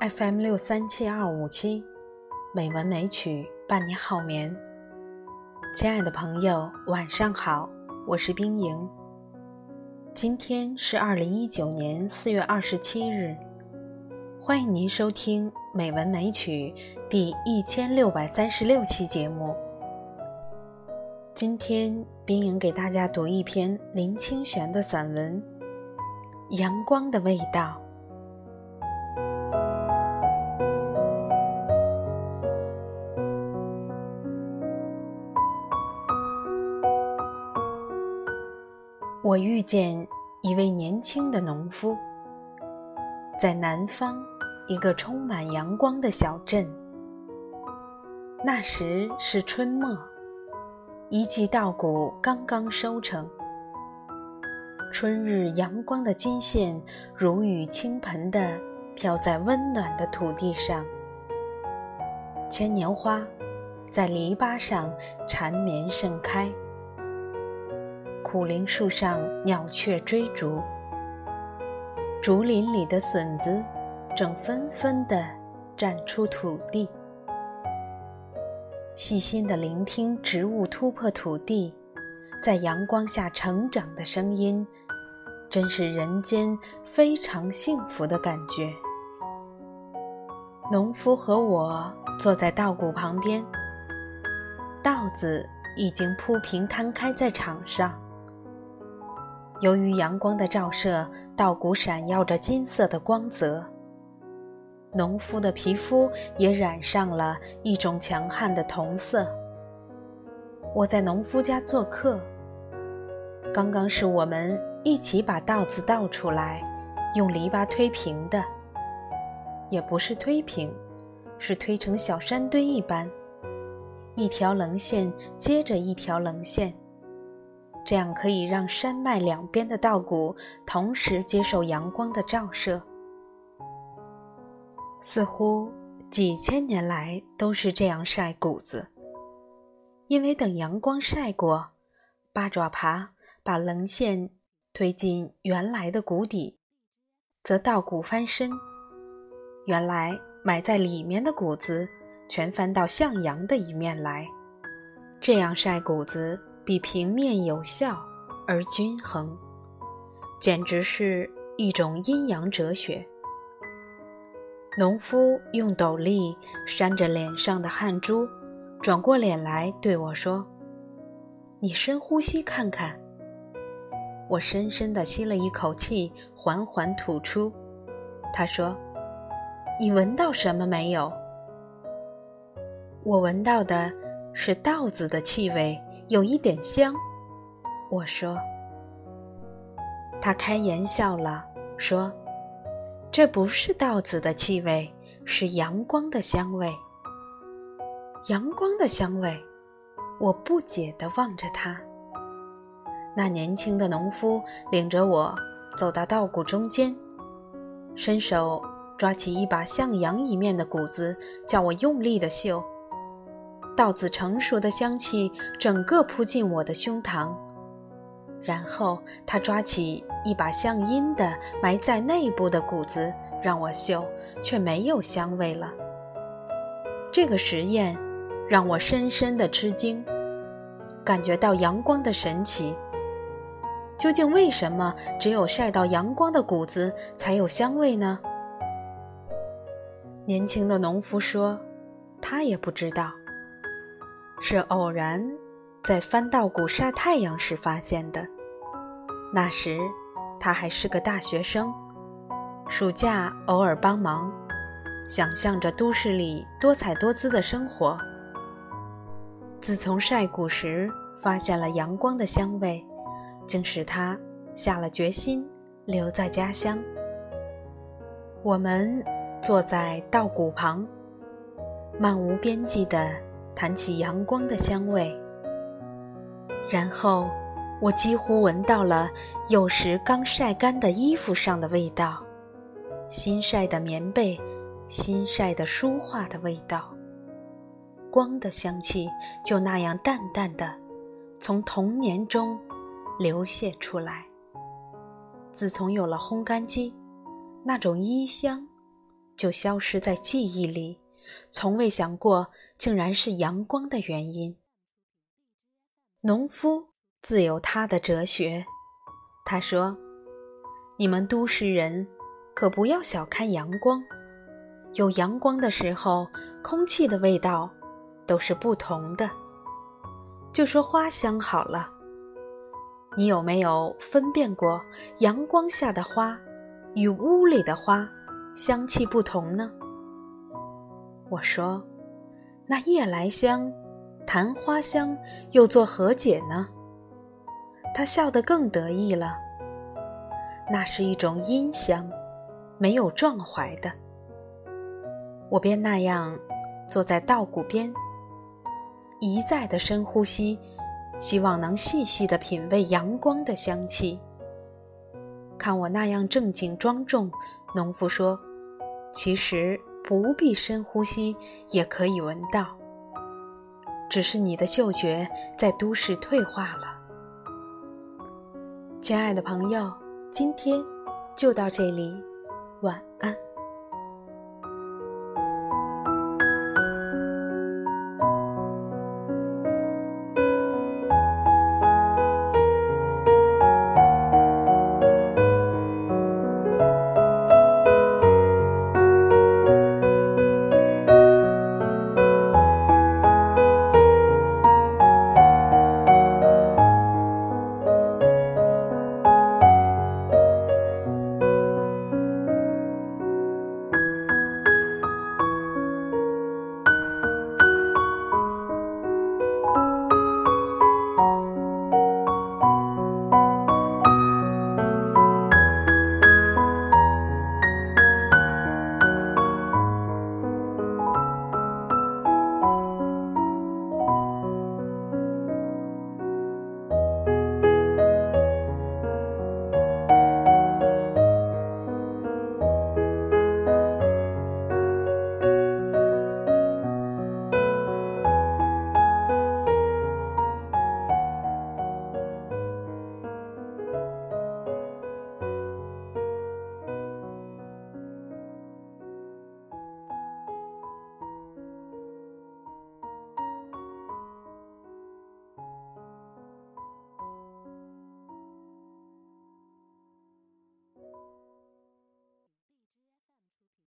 FM 六三七二五七，美文美曲伴你好眠。亲爱的朋友，晚上好，我是冰莹。今天是二零一九年四月二十七日，欢迎您收听《美文美曲》第一千六百三十六期节目。今天，冰莹给大家读一篇林清玄的散文《阳光的味道》。我遇见一位年轻的农夫，在南方一个充满阳光的小镇。那时是春末，一季稻谷刚刚收成。春日阳光的金线如雨倾盆地飘在温暖的土地上，牵牛花在篱笆上缠绵盛开。苦楝树上鸟雀追逐，竹林里的笋子正纷纷地绽出土地。细心地聆听植物突破土地，在阳光下成长的声音，真是人间非常幸福的感觉。农夫和我坐在稻谷旁边，稻子已经铺平摊开在场上。由于阳光的照射，稻谷闪耀着金色的光泽。农夫的皮肤也染上了一种强悍的铜色。我在农夫家做客，刚刚是我们一起把稻子倒出来，用篱笆推平的，也不是推平，是推成小山堆一般，一条棱线接着一条棱线。这样可以让山脉两边的稻谷同时接受阳光的照射，似乎几千年来都是这样晒谷子。因为等阳光晒过，八爪爬把棱线推进原来的谷底，则稻谷翻身，原来埋在里面的谷子全翻到向阳的一面来，这样晒谷子。比平面有效而均衡，简直是一种阴阳哲学。农夫用斗笠扇着脸上的汗珠，转过脸来对我说：“你深呼吸看看。”我深深地吸了一口气，缓缓吐出。他说：“你闻到什么没有？”我闻到的是稻子的气味。有一点香，我说。他开颜笑了，说：“这不是稻子的气味，是阳光的香味。”阳光的香味，我不解地望着他。那年轻的农夫领着我走到稻谷中间，伸手抓起一把向阳一面的谷子，叫我用力地嗅。稻子成熟的香气整个扑进我的胸膛，然后他抓起一把向阴的埋在内部的谷子让我嗅，却没有香味了。这个实验让我深深的吃惊，感觉到阳光的神奇。究竟为什么只有晒到阳光的谷子才有香味呢？年轻的农夫说，他也不知道。是偶然在翻稻谷晒太阳时发现的。那时他还是个大学生，暑假偶尔帮忙，想象着都市里多彩多姿的生活。自从晒谷时发现了阳光的香味，竟使他下了决心留在家乡。我们坐在稻谷旁，漫无边际的。谈起阳光的香味，然后我几乎闻到了有时刚晒干的衣服上的味道，新晒的棉被，新晒的书画的味道。光的香气就那样淡淡的从童年中流泻出来。自从有了烘干机，那种衣香就消失在记忆里，从未想过竟然是阳光的原因。农夫自有他的哲学，他说：“你们都市人可不要小看阳光，有阳光的时候，空气的味道都是不同的。就说花香好了，你有没有分辨过阳光下的花与屋里的花香气不同呢？”我说：“那夜来香。”昙花香又作何解呢？他笑得更得意了。那是一种阴香，没有壮怀的。我便那样坐在稻谷边，一再的深呼吸，希望能细细的品味阳光的香气。看我那样正经庄重，农夫说：“其实不必深呼吸，也可以闻到。”只是你的嗅觉在都市退化了，亲爱的朋友，今天就到这里，晚安。